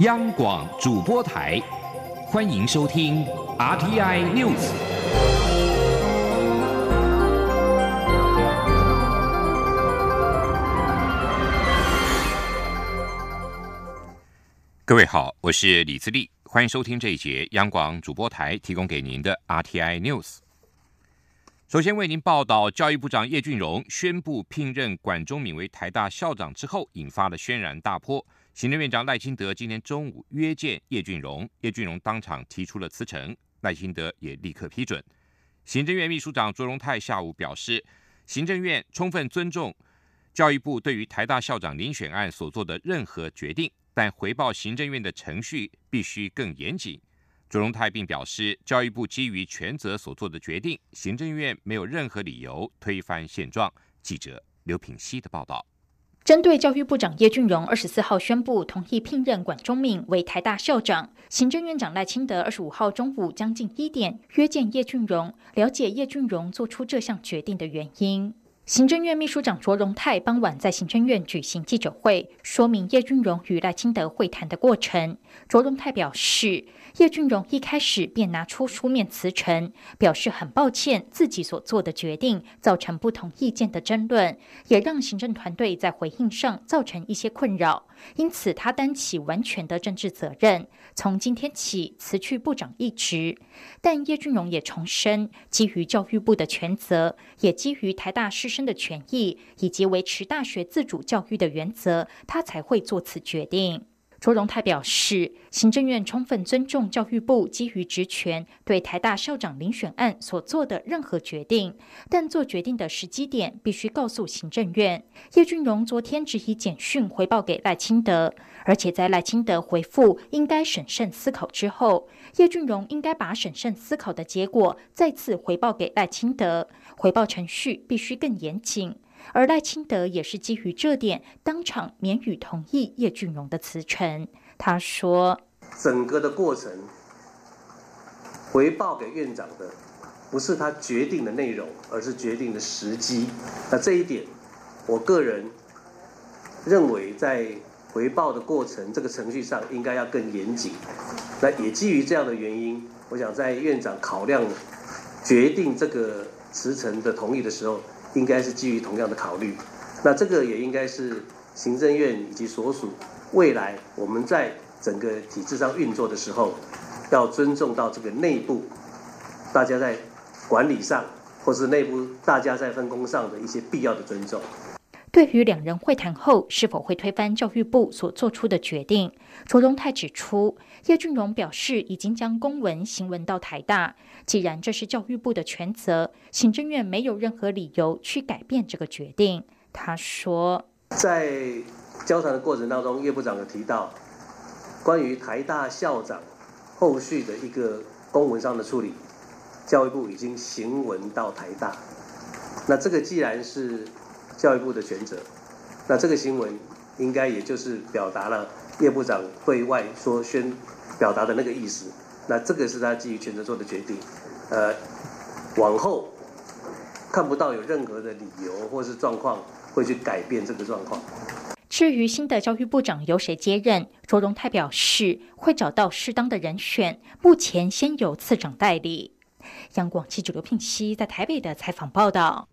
央广主播台，欢迎收听 RTI News。各位好，我是李自立，欢迎收听这一节央广主播台提供给您的 RTI News。首先为您报道，教育部长叶俊荣宣布聘任管中敏为台大校长之后，引发了轩然大波。行政院长赖清德今天中午约见叶俊荣，叶俊荣当场提出了辞呈，赖清德也立刻批准。行政院秘书长卓荣泰下午表示，行政院充分尊重教育部对于台大校长遴选案所做的任何决定，但回报行政院的程序必须更严谨。卓荣泰并表示，教育部基于权责所做的决定，行政院没有任何理由推翻现状。记者刘品熙的报道。针对教育部长叶俊荣二十四号宣布同意聘任管中敏为台大校长，行政院长赖清德二十五号中午将近一点约见叶俊荣，了解叶俊荣做出这项决定的原因。行政院秘书长卓荣泰傍晚在行政院举行记者会，说明叶俊荣与赖清德会谈的过程。卓荣泰表示，叶俊荣一开始便拿出书面辞呈，表示很抱歉自己所做的决定造成不同意见的争论，也让行政团队在回应上造成一些困扰，因此他担起完全的政治责任。从今天起辞去部长一职，但叶俊荣也重申，基于教育部的权责，也基于台大师生的权益，以及维持大学自主教育的原则，他才会做此决定。卓荣泰表示，行政院充分尊重教育部基于职权对台大校长遴选案所做的任何决定，但做决定的时机点必须告诉行政院。叶俊荣昨天只以简讯回报给赖清德，而且在赖清德回复应该审慎思考之后，叶俊荣应该把审慎思考的结果再次回报给赖清德，回报程序必须更严谨。而赖清德也是基于这点，当场免予同意叶俊荣的辞呈。他说：“整个的过程回报给院长的，不是他决定的内容，而是决定的时机。那这一点，我个人认为在回报的过程这个程序上，应该要更严谨。那也基于这样的原因，我想在院长考量决定这个辞呈的同意的时候。”应该是基于同样的考虑，那这个也应该是行政院以及所属未来我们在整个体制上运作的时候，要尊重到这个内部大家在管理上，或是内部大家在分工上的一些必要的尊重。对于两人会谈后是否会推翻教育部所做出的决定，卓荣泰指出，叶俊荣表示已经将公文行文到台大。既然这是教育部的全责，行政院没有任何理由去改变这个决定。他说，在交谈的过程当中，叶部长有提到关于台大校长后续的一个公文上的处理，教育部已经行文到台大。那这个既然是教育部的全责，那这个新闻应该也就是表达了叶部长对外说宣表达的那个意思。那这个是他基于全责做的决定，呃，往后看不到有任何的理由或是状况会去改变这个状况。至于新的教育部长由谁接任，卓荣泰表示会找到适当的人选，目前先由次长代理。央广记者刘聘熙在台北的采访报道。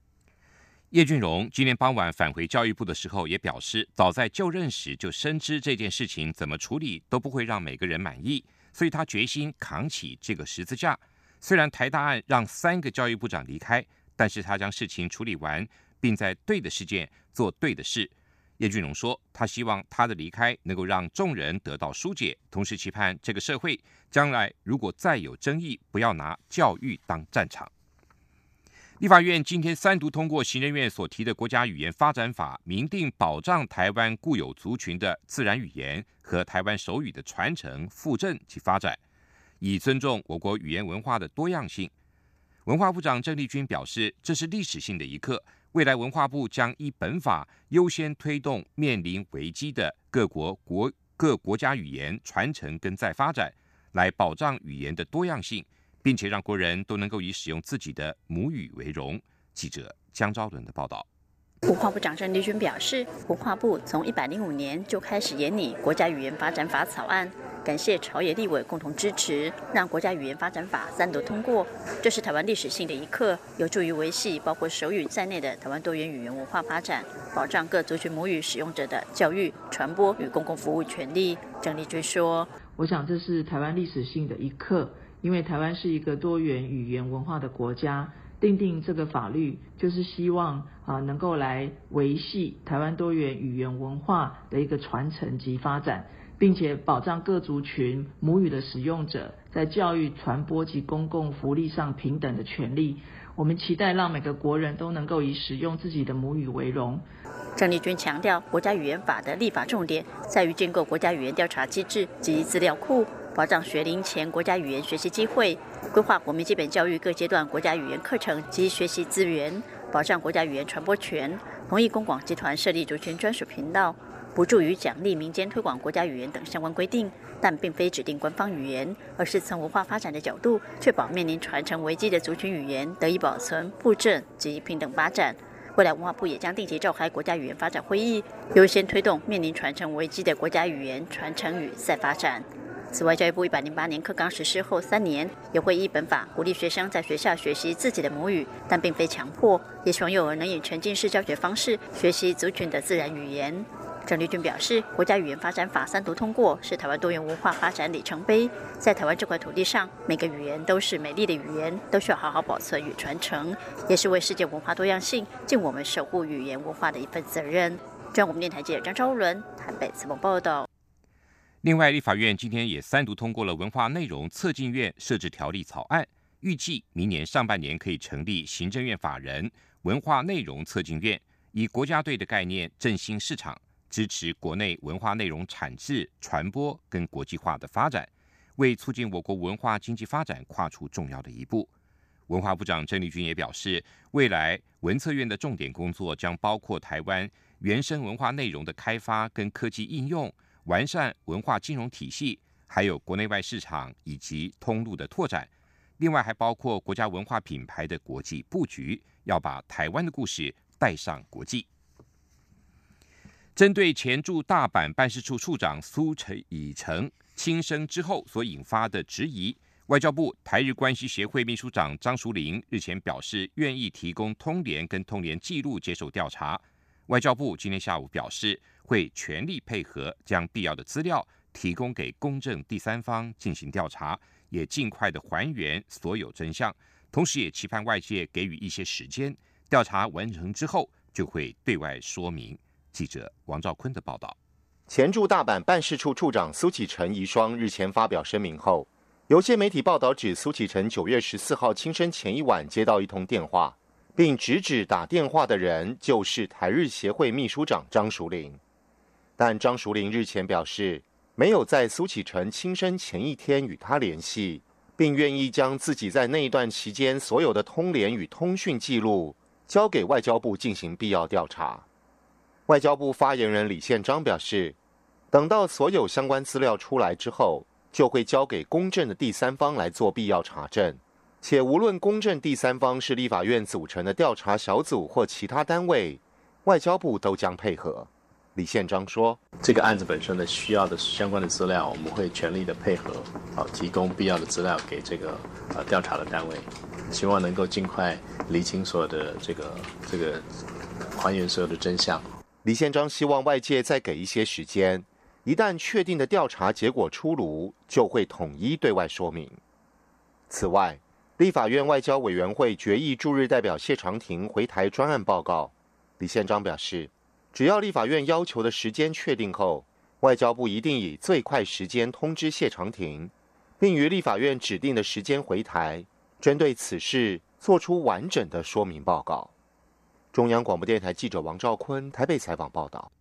叶俊荣今天傍晚返回教育部的时候，也表示，早在就任时就深知这件事情怎么处理都不会让每个人满意。所以他决心扛起这个十字架。虽然台大案让三个教育部长离开，但是他将事情处理完，并在对的时间做对的事。叶俊荣说，他希望他的离开能够让众人得到疏解，同时期盼这个社会将来如果再有争议，不要拿教育当战场。立法院今天三读通过行政院所提的国家语言发展法，明定保障台湾固有族群的自然语言和台湾手语的传承、复振及发展，以尊重我国语言文化的多样性。文化部长郑丽君表示，这是历史性的一刻，未来文化部将依本法优先推动面临危机的各国国各国家语言传承跟再发展，来保障语言的多样性。并且让国人都能够以使用自己的母语为荣。记者江昭伦的报道。文化部长郑丽君表示，文化部从一百零五年就开始研拟国家语言发展法草案。感谢朝野立委共同支持，让国家语言发展法三读通过。这是台湾历史性的一刻，有助于维系包括手语在内的台湾多元语言文化发展，保障各族群母语使用者的教育、传播与公共服务权利。郑丽君说：“我想这是台湾历史性的一刻，因为台湾是一个多元语言文化的国家，定定这个法律就是希望啊能够来维系台湾多元语言文化的一个传承及发展。”并且保障各族群母语的使用者在教育、传播及公共福利上平等的权利。我们期待让每个国人都能够以使用自己的母语为荣。郑丽君强调，国家语言法的立法重点在于建构国家语言调查机制及资料库，保障学龄前国家语言学习机会，规划国民基本教育各阶段国家语言课程及学习资源，保障国家语言传播权。同意公广集团设立族群专属频道。不助于奖励民间推广国家语言等相关规定，但并非指定官方语言，而是从文化发展的角度，确保面临传承危机的族群语言得以保存、复振及平等发展。未来文化部也将定期召开国家语言发展会议，优先推动面临传承危机的国家语言传承与再发展。此外，教育部一百零八年课纲实施后三年，也会依本法鼓励学生在学校学习自己的母语，但并非强迫，也希望幼儿能以沉浸式教学方式学习族群的自然语言。郑丽君表示，国家语言发展法三读通过是台湾多元文化发展里程碑。在台湾这块土地上，每个语言都是美丽的语言，都需要好好保存与传承，也是为世界文化多样性尽我们守护语言文化的一份责任。中央广播电台记者张昭伦台北采访报道。另外，立法院今天也三读通过了文化内容策进院设置条例草案，预计明年上半年可以成立行政院法人文化内容策进院，以国家队的概念振兴市场。支持国内文化内容产制、传播跟国际化的发展，为促进我国文化经济发展跨出重要的一步。文化部长郑丽君也表示，未来文策院的重点工作将包括台湾原生文化内容的开发跟科技应用，完善文化金融体系，还有国内外市场以及通路的拓展。另外，还包括国家文化品牌的国际布局，要把台湾的故事带上国际。针对前驻大阪办事处处长苏成以成轻生之后所引发的质疑，外交部台日关系协会秘书长张淑玲日前表示，愿意提供通联跟通联记录接受调查。外交部今天下午表示，会全力配合，将必要的资料提供给公正第三方进行调查，也尽快的还原所有真相。同时，也期盼外界给予一些时间，调查完成之后就会对外说明。记者王兆坤的报道：前驻大阪办事处处长苏启成遗孀日前发表声明后，有些媒体报道指苏启成九月十四号轻生前一晚接到一通电话，并直指打电话的人就是台日协会秘书长张淑玲。但张淑玲日前表示，没有在苏启成轻生前一天与他联系，并愿意将自己在那一段期间所有的通联与通讯记录交给外交部进行必要调查。外交部发言人李宪章表示，等到所有相关资料出来之后，就会交给公正的第三方来做必要查证，且无论公正第三方是立法院组成的调查小组或其他单位，外交部都将配合。李宪章说：“这个案子本身的需要的相关的资料，我们会全力的配合，好提供必要的资料给这个呃调查的单位，希望能够尽快厘清所有的这个这个还原所有的真相。”李宪章希望外界再给一些时间，一旦确定的调查结果出炉，就会统一对外说明。此外，立法院外交委员会决议驻日代表谢长廷回台专案报告。李宪章表示，只要立法院要求的时间确定后，外交部一定以最快时间通知谢长廷，并于立法院指定的时间回台，针对此事做出完整的说明报告。中央广播电台记者王兆坤台北采访报道：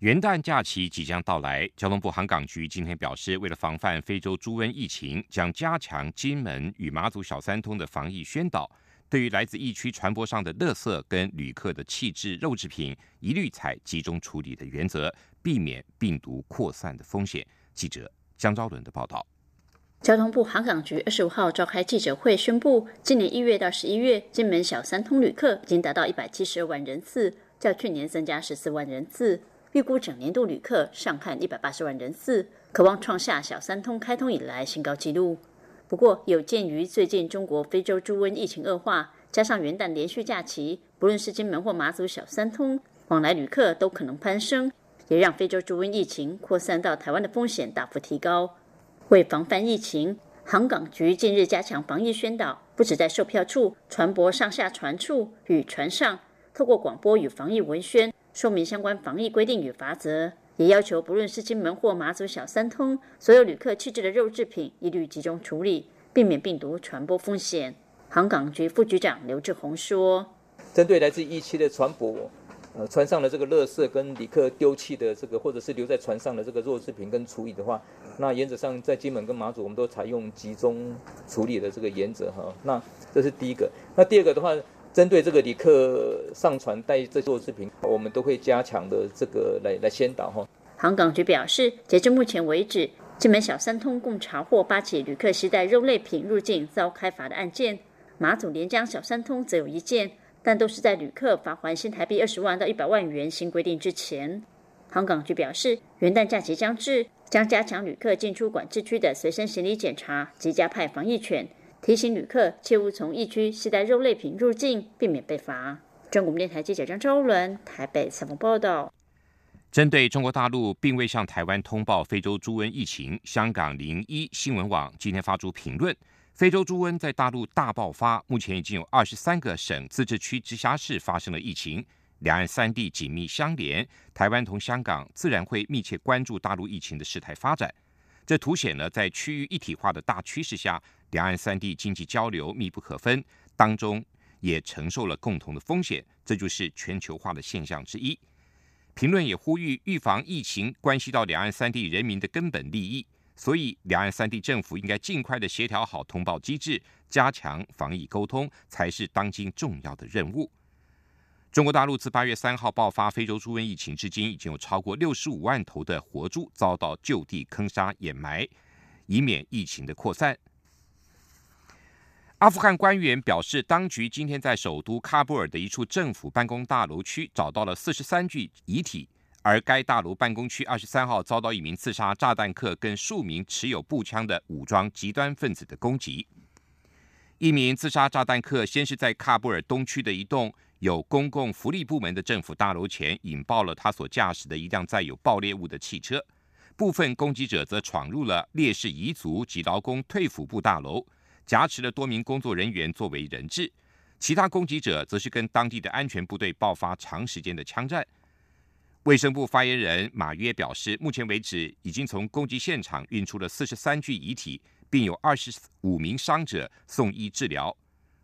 元旦假期即将到来，交通部航港局今天表示，为了防范非洲猪瘟疫情，将加强金门与马祖小三通的防疫宣导。对于来自疫区船舶上的垃圾跟旅客的气质肉制品，一律采集中处理的原则，避免病毒扩散的风险。记者江昭伦的报道。交通部航港局二十五号召开记者会，宣布今年一月到十一月，金门小三通旅客已经达到一百七十二万人次，较去年增加十四万人次，预估整年度旅客上看一百八十万人次，渴望创下小三通开通以来新高纪录。不过，有鉴于最近中国非洲猪瘟疫情恶化，加上元旦连续假期，不论是金门或马祖小三通往来旅客都可能攀升，也让非洲猪瘟疫情扩散到台湾的风险大幅提高。为防范疫情，航港局近日加强防疫宣导，不止在售票处、船舶上下船处与船上，透过广播与防疫文宣说明相关防疫规定与法则。也要求，不论是金门或马祖小三通，所有旅客弃置的肉制品一律集中处理，避免病毒传播风险。航港局副局长刘志宏说：“针对来自一期的船舶，呃，船上的这个垃圾跟旅客丢弃的这个，或者是留在船上的这个肉制品跟处理的话，那原则上在金门跟马祖，我们都采用集中处理的这个原则哈。那这是第一个。那第二个的话。”针对这个旅客上传带这做视频，我们都会加强的这个来来先导哈。航港局表示，截至目前为止，金门小三通共查获八起旅客携带肉类品入境遭开罚的案件，马祖连江小三通则有一件，但都是在旅客罚还新台币二十万到一百万元新规定之前。航港局表示，元旦假期将至，将加强旅客进出管制区的随身行李检查及加派防疫犬。提醒旅客切勿从疫区携带肉类品入境，避免被罚。中国电台记者张昭伦台北采访报道。针对中国大陆并未向台湾通报非洲猪瘟疫情，香港零一新闻网今天发出评论：非洲猪瘟在大陆大爆发，目前已经有二十三个省、自治区、直辖市发生了疫情，两岸三地紧密相连，台湾同香港自然会密切关注大陆疫情的事态发展。这凸显了在区域一体化的大趋势下。两岸三地经济交流密不可分，当中也承受了共同的风险，这就是全球化的现象之一。评论也呼吁，预防疫情关系到两岸三地人民的根本利益，所以两岸三地政府应该尽快的协调好通报机制，加强防疫沟通，才是当今重要的任务。中国大陆自八月三号爆发非洲猪瘟疫情至今，已经有超过六十五万头的活猪遭到就地坑杀掩埋，以免疫情的扩散。阿富汗官员表示，当局今天在首都喀布尔的一处政府办公大楼区找到了四十三具遗体，而该大楼办公区二十三号遭到一名自杀炸弹客跟数名持有步枪的武装极端分子的攻击。一名自杀炸弹客先是在喀布尔东区的一栋有公共福利部门的政府大楼前引爆了他所驾驶的一辆载有爆裂物的汽车，部分攻击者则闯入了烈士彝族及劳工退抚部大楼。挟持了多名工作人员作为人质，其他攻击者则是跟当地的安全部队爆发长时间的枪战。卫生部发言人马约表示，目前为止已经从攻击现场运出了四十三具遗体，并有二十五名伤者送医治疗。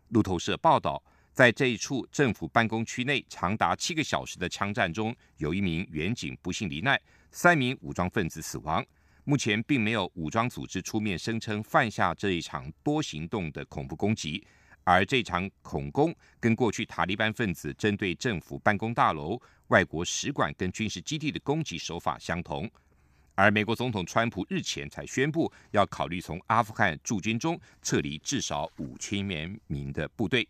路透社报道，在这一处政府办公区内长达七个小时的枪战中，有一名远警不幸罹难，三名武装分子死亡。目前并没有武装组织出面声称犯下这一场多行动的恐怖攻击，而这场恐攻跟过去塔利班分子针对政府办公大楼、外国使馆跟军事基地的攻击手法相同。而美国总统川普日前才宣布要考虑从阿富汗驻军中撤离至少五千名的部队。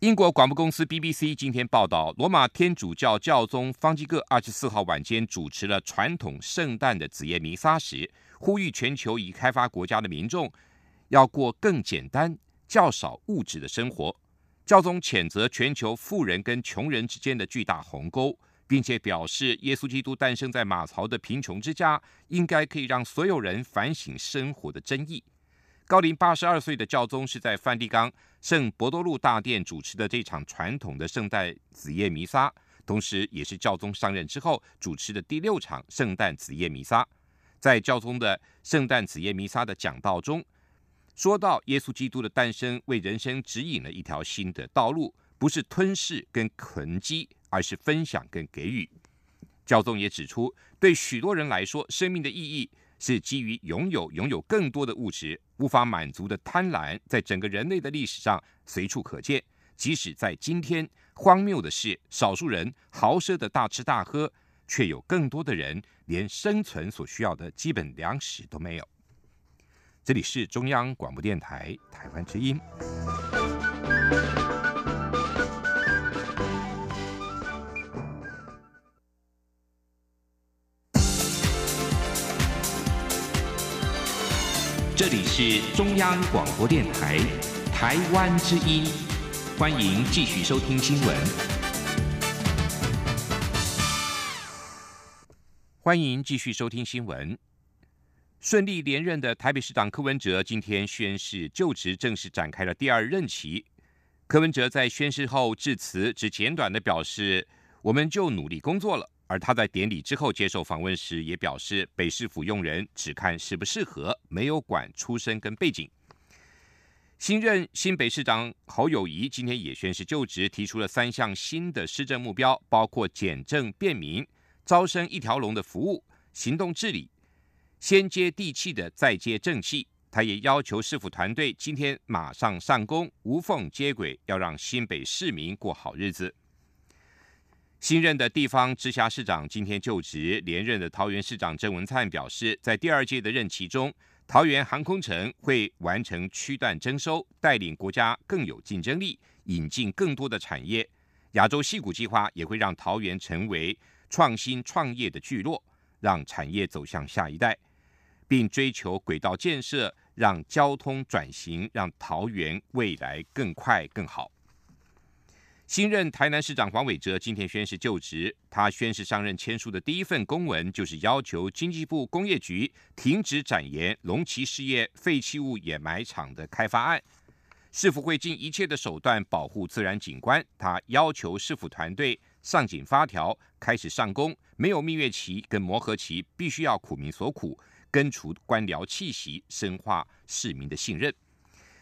英国广播公司 BBC 今天报道，罗马天主教教宗方济各二十四号晚间主持了传统圣诞的子夜弥撒时，呼吁全球已开发国家的民众要过更简单、较少物质的生活。教宗谴责全球富人跟穷人之间的巨大鸿沟，并且表示，耶稣基督诞生在马槽的贫穷之家，应该可以让所有人反省生活的真意。高龄八十二岁的教宗是在梵蒂冈圣伯多禄大殿主持的这场传统的圣诞子夜弥撒，同时也是教宗上任之后主持的第六场圣诞子夜弥撒。在教宗的圣诞子夜弥撒的讲道中，说到耶稣基督的诞生为人生指引了一条新的道路，不是吞噬跟囤积，而是分享跟给予。教宗也指出，对许多人来说，生命的意义。是基于拥有拥有更多的物质无法满足的贪婪，在整个人类的历史上随处可见。即使在今天，荒谬的是，少数人豪奢的大吃大喝，却有更多的人连生存所需要的基本粮食都没有。这里是中央广播电台台湾之音。这里是中央广播电台台湾之音，欢迎继续收听新闻。欢迎继续收听新闻。顺利连任的台北市长柯文哲今天宣誓就职，正式展开了第二任期。柯文哲在宣誓后致辞，只简短的表示：“我们就努力工作了。”而他在典礼之后接受访问时也表示，北市府用人只看适不适合，没有管出身跟背景。新任新北市长侯友谊今天也宣誓就职，提出了三项新的施政目标，包括简政便民、招生一条龙的服务、行动治理，先接地气的再接正气。他也要求市府团队今天马上上工，无缝接轨，要让新北市民过好日子。新任的地方直辖市长今天就职，连任的桃园市长郑文灿表示，在第二届的任期中，桃园航空城会完成区段征收，带领国家更有竞争力，引进更多的产业。亚洲戏谷计划也会让桃园成为创新创业的聚落，让产业走向下一代，并追求轨道建设，让交通转型，让桃园未来更快更好。新任台南市长黄伟哲今天宣誓就职。他宣誓上任签署的第一份公文，就是要求经济部工业局停止展延龙旗事业废弃物掩埋场的开发案。市府会尽一切的手段保护自然景观。他要求市府团队上紧发条，开始上工，没有蜜月期跟磨合期，必须要苦民所苦，根除官僚气息，深化市民的信任。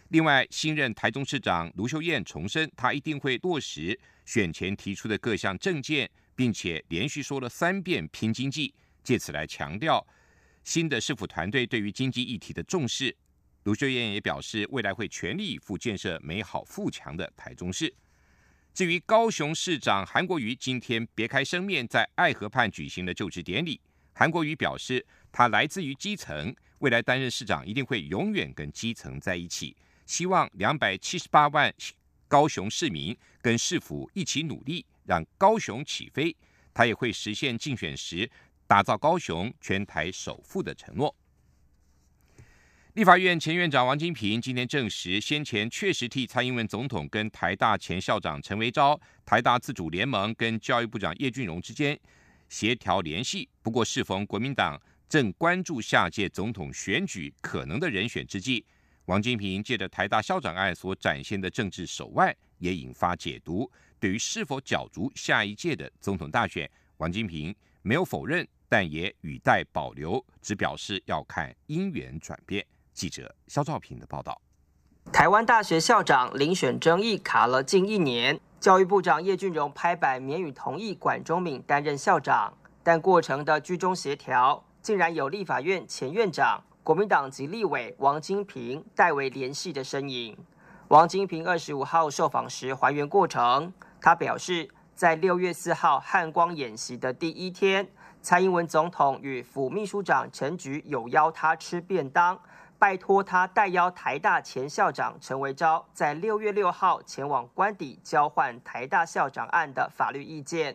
另外，新任台中市长卢秀燕重申，他一定会落实选前提出的各项政见，并且连续说了三遍拼经济，借此来强调新的市府团队对于经济议题的重视。卢秀燕也表示，未来会全力以赴建设美好富强的台中市。至于高雄市长韩国瑜，今天别开生面，在爱河畔举行了就职典礼。韩国瑜表示，他来自于基层，未来担任市长一定会永远跟基层在一起。希望两百七十八万高雄市民跟市府一起努力，让高雄起飞。他也会实现竞选时打造高雄全台首富的承诺。立法院前院长王金平今天证实，先前确实替蔡英文总统跟台大前校长陈维昭、台大自主联盟跟教育部长叶俊荣之间协调联系。不过，适逢国民党正关注下届总统选举可能的人选之际。王金平借着台大校长案所展现的政治手腕，也引发解读。对于是否角逐下一届的总统大选，王金平没有否认，但也语带保留，只表示要看因缘转变。记者肖兆平的报道。台湾大学校长遴选争议卡了近一年，教育部长叶俊荣拍板免予同意管中敏担任校长，但过程的居中协调，竟然有立法院前院长。国民党籍立委王金平代为联系的身影。王金平二十五号受访时还原过程，他表示，在六月四号汉光演习的第一天，蔡英文总统与副秘书长陈菊有邀他吃便当，拜托他代邀台大前校长陈维昭在六月六号前往官邸交换台大校长案的法律意见。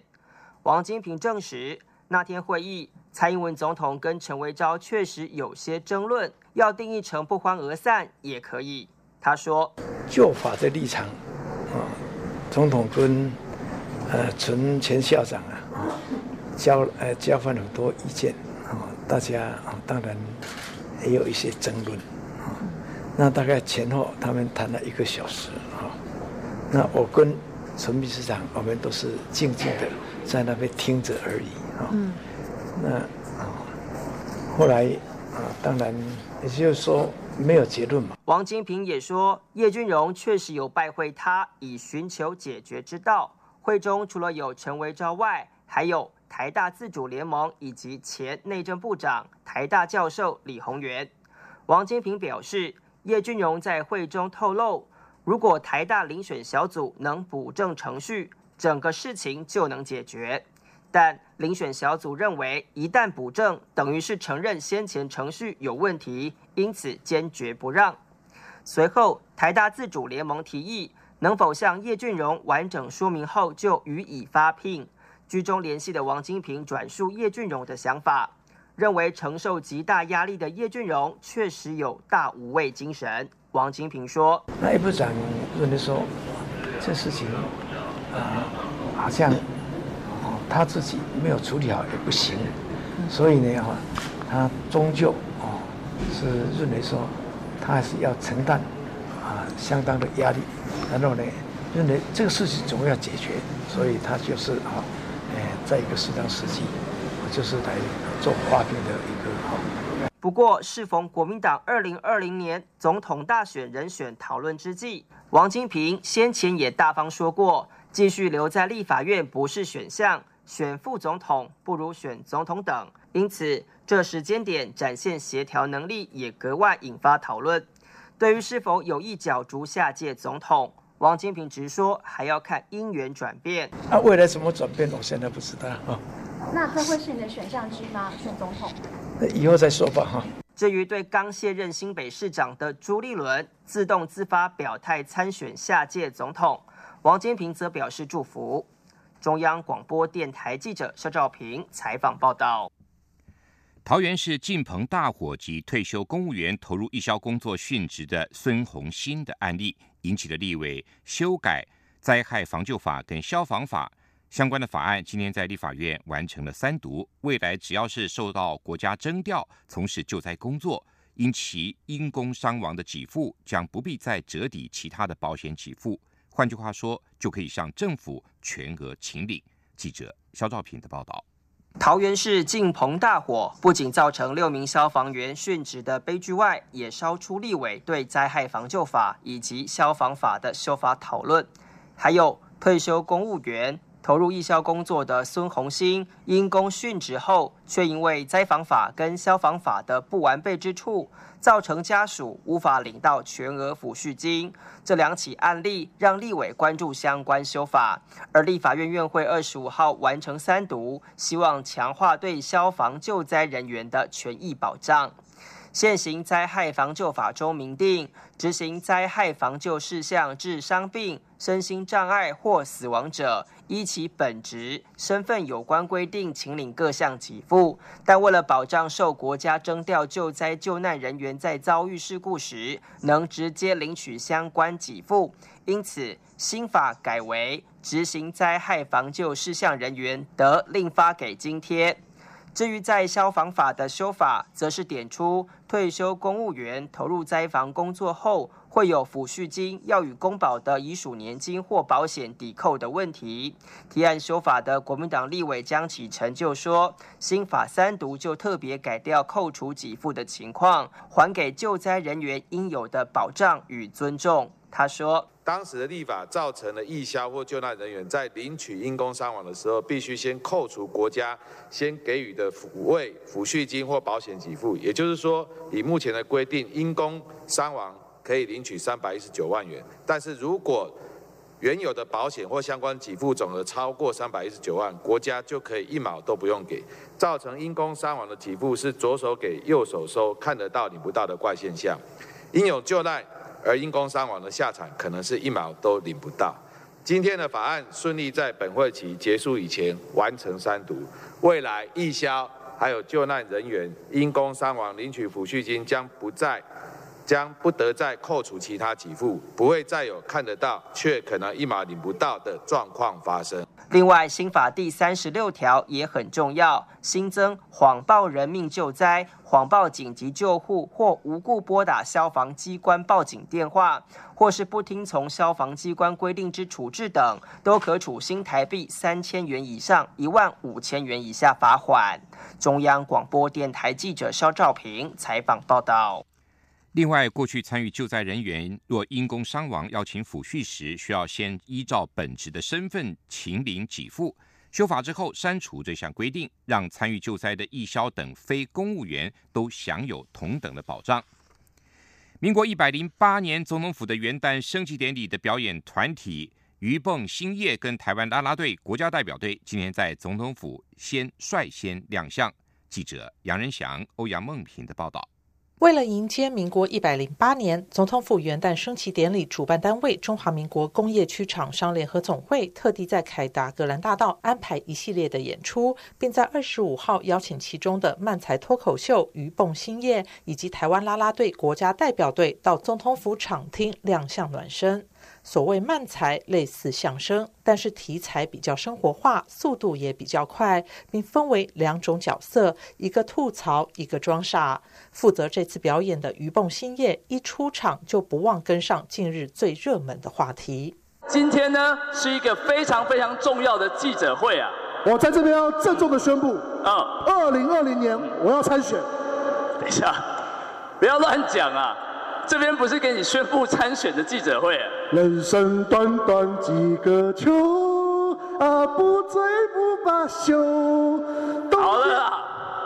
王金平证实，那天会议。蔡英文总统跟陈维昭确实有些争论，要定义成不欢而散也可以。他说：“就法的立场，啊，总统跟呃陈前校长啊交呃交换很多意见，啊，大家啊当然也有一些争论，啊，那大概前后他们谈了一个小时，啊，那我跟陈秘书长我们都是静静的在那边听着而已，啊。”那啊，后来啊，当然也就是说没有结论嘛。王金平也说，叶俊荣确实有拜会他，以寻求解决之道。会中除了有陈维昭外，还有台大自主联盟以及前内政部长、台大教授李宏源。王金平表示，叶俊荣在会中透露，如果台大遴选小组能补正程序，整个事情就能解决。但遴选小组认为，一旦补正，等于是承认先前程序有问题，因此坚决不让。随后，台大自主联盟提议，能否向叶俊荣完整说明后就予以发聘。居中联系的王金平转述叶俊荣的想法，认为承受极大压力的叶俊荣确实有大无畏精神。王金平说：“那叶部长认为说，这事情啊，好像他自己没有处理好也不行，所以呢哈，他终究哦是认为说，他还是要承担啊相当的压力，然后呢认为这个事情总要解决，所以他就是啊，哎，在一个适当时机，就是来做划定的一个哈。”不过，适逢国民党二零二零年总统大选人选讨论之际，王金平先前也大方说过，继续留在立法院不是选项，选副总统不如选总统等。因此，这时间点展现协调能力也格外引发讨论。对于是否有意角逐下届总统，王金平直说还要看因缘转变。那未来怎么转变，我现在不知道啊。那这会是你的选项之一吗？选总统？以后再说吧，哈。至于对刚卸任新北市长的朱立伦自动自发表态参选下届总统，王金平则表示祝福。中央广播电台记者肖兆平采访报道。桃园市晋鹏大火及退休公务员投入义消工作殉职的孙宏新的案例，引起了立委修改灾害防救法跟消防法。相关的法案今天在立法院完成了三读，未来只要是受到国家征调从事救灾工作，因其因公伤亡的给付将不必再折抵其他的保险给付。换句话说，就可以向政府全额清理。记者肖兆平的报道：桃园市进棚大火不仅造成六名消防员殉职的悲剧外，也烧出立委对灾害防救法以及消防法的修法讨论，还有退休公务员。投入义消工作的孙宏兴因公殉职后，却因为灾防法跟消防法的不完备之处，造成家属无法领到全额抚恤金。这两起案例让立委关注相关修法，而立法院院会二十五号完成三读，希望强化对消防救灾人员的权益保障。现行灾害防救法中明定，执行灾害防救事项致伤病、身心障碍或死亡者，依其本职、身份有关规定，请领各项给付。但为了保障受国家征调救灾救难人员在遭遇事故时能直接领取相关给付，因此新法改为执行灾害防救事项人员得另发给津贴。至于在消防法的修法，则是点出退休公务员投入灾防工作后，会有抚恤金要与公保的遗属年金或保险抵扣的问题。提案修法的国民党立委江启臣就说，新法三读就特别改掉扣除给付的情况，还给救灾人员应有的保障与尊重。他说。当时的立法造成了义消或救难人员在领取因公伤亡的时候，必须先扣除国家先给予的抚慰、抚恤金或保险给付。也就是说，以目前的规定，因公伤亡可以领取三百一十九万元，但是如果原有的保险或相关给付总额超过三百一十九万，国家就可以一毛都不用给。造成因公伤亡的给付是左手给右手收，看得到领不到的怪现象。因有救难。而因公伤亡的下场，可能是一毛都领不到。今天的法案顺利在本会期结束以前完成三读，未来义消还有救难人员因公伤亡领取抚恤金，将不再将不得再扣除其他给付，不会再有看得到却可能一毛领不到的状况发生。另外，新法第三十六条也很重要，新增谎报人命救灾、谎报紧急救护或无故拨打消防机关报警电话，或是不听从消防机关规定之处置等，都可处新台币三千元以上一万五千元以下罚款。中央广播电台记者肖兆平采访报道。另外，过去参与救灾人员若因公伤亡要请抚恤时，需要先依照本职的身份请领给付。修法之后，删除这项规定，让参与救灾的义消等非公务员都享有同等的保障。民国一百零八年总统府的元旦升旗典礼的表演团体鱼蹦兴业跟台湾啦啦队国家代表队，今天在总统府先率先亮相。记者杨仁祥、欧阳梦平的报道。为了迎接民国一百零八年总统府元旦升旗典礼，主办单位中华民国工业区厂商联合总会特地在凯达格兰大道安排一系列的演出，并在二十五号邀请其中的漫才脱口秀鱼蹦新业以及台湾啦啦队国家代表队到总统府场厅亮相暖身。所谓慢才类似相声，但是题材比较生活化，速度也比较快，并分为两种角色，一个吐槽，一个装傻。负责这次表演的鱼蹦新业一出场就不忘跟上近日最热门的话题。今天呢是一个非常非常重要的记者会啊！我在这边要郑重的宣布，啊，二零二零年我要参选。等一下，不要乱讲啊！这边不是给你宣布参选的记者会。人生短短几个秋，啊，不醉不罢休。好了，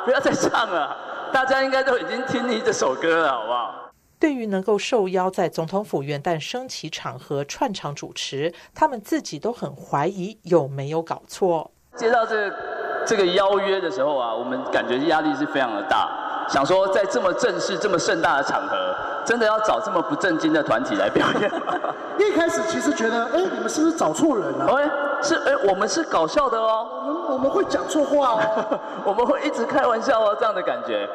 不要再唱了，大家应该都已经听腻这首歌了，好不好？对于能够受邀在总统府元旦升旗场合串场主持，他们自己都很怀疑有没有搞错。接到这这个邀约的时候啊，我们感觉压力是非常的大，想说在这么正式、这么盛大的场合。真的要找这么不正经的团体来表演？一开始其实觉得，哎，你们是不是找错人了？哎，是哎，我们是搞笑的哦，我们我们会讲错话哦，我们会一直开玩笑哦，这样的感觉。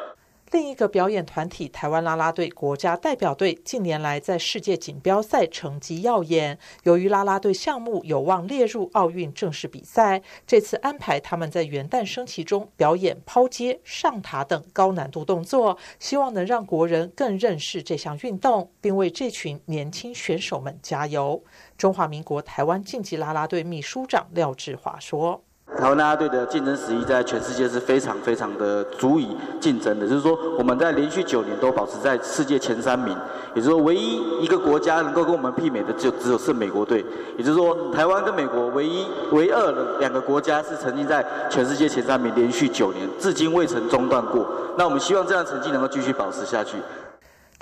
另一个表演团体台湾啦啦队国家代表队近年来在世界锦标赛成绩耀眼，由于啦啦队项目有望列入奥运正式比赛，这次安排他们在元旦升旗中表演抛接、上塔等高难度动作，希望能让国人更认识这项运动，并为这群年轻选手们加油。中华民国台湾竞技啦啦队秘书长廖志华说。台湾大家队的竞争实力在全世界是非常非常的足以竞争的，就是说我们在连续九年都保持在世界前三名，也就是说唯一一个国家能够跟我们媲美的就只有是美国队，也就是说台湾跟美国唯一唯二的两个国家是曾经在全世界前三名连续九年，至今未曾中断过。那我们希望这样成绩能够继续保持下去。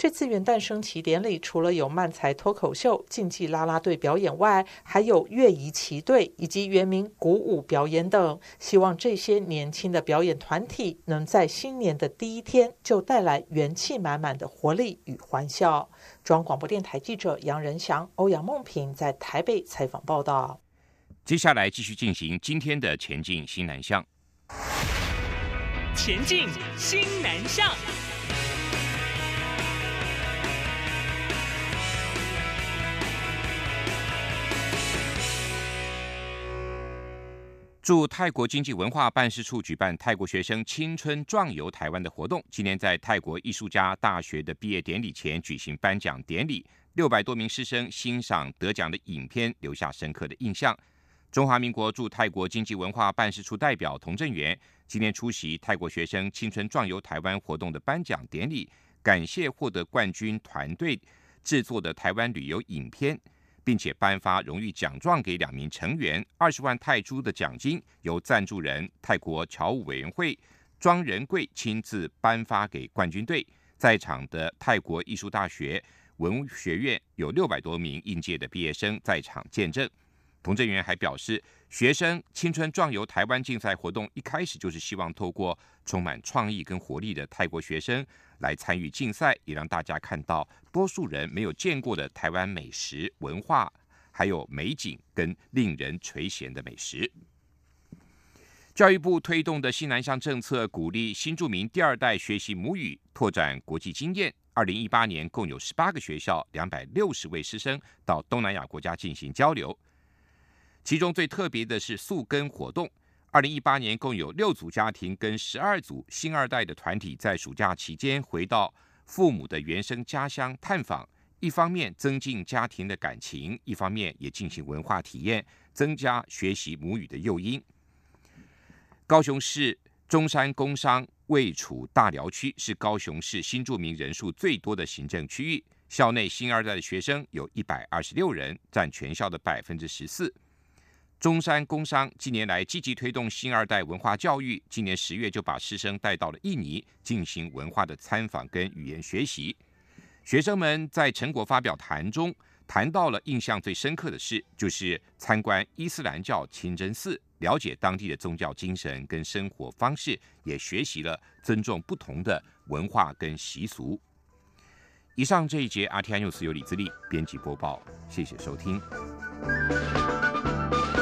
这次元旦升旗典礼，除了有漫才脱口秀、竞技啦啦队表演外，还有乐仪旗队以及原名鼓舞表演等。希望这些年轻的表演团体，能在新年的第一天就带来元气满满的活力与欢笑。中央广播电台记者杨仁祥、欧阳梦平在台北采访报道。接下来继续进行今天的前进新南向。前进新南向。驻泰国经济文化办事处举办泰国学生青春壮游台湾的活动，今年在泰国艺术家大学的毕业典礼前举行颁奖典礼，六百多名师生欣赏得奖的影片，留下深刻的印象。中华民国驻泰国经济文化办事处代表童振源今天出席泰国学生青春壮游台湾活动的颁奖典礼，感谢获得冠军团队制作的台湾旅游影片。并且颁发荣誉奖状给两名成员，二十万泰铢的奖金由赞助人泰国侨务委员会庄仁贵亲自颁发给冠军队。在场的泰国艺术大学文学院有六百多名应届的毕业生在场见证。童振源还表示，学生青春壮游台湾竞赛活动一开始就是希望透过充满创意跟活力的泰国学生。来参与竞赛，也让大家看到多数人没有见过的台湾美食文化，还有美景跟令人垂涎的美食。教育部推动的新南向政策，鼓励新住民第二代学习母语，拓展国际经验。二零一八年，共有十八个学校，两百六十位师生到东南亚国家进行交流。其中最特别的是宿根活动。二零一八年，共有六组家庭跟十二组新二代的团体在暑假期间回到父母的原生家乡探访，一方面增进家庭的感情，一方面也进行文化体验，增加学习母语的诱因。高雄市中山工商位处大寮区，是高雄市新住民人数最多的行政区域，校内新二代的学生有一百二十六人，占全校的百分之十四。中山工商近年来积极推动新二代文化教育，今年十月就把师生带到了印尼进行文化的参访跟语言学习。学生们在成果发表谈中谈到了印象最深刻的事，就是参观伊斯兰教清真寺，了解当地的宗教精神跟生活方式，也学习了尊重不同的文化跟习俗。以上这一节 RTI News 由李自力编辑播报，谢谢收听。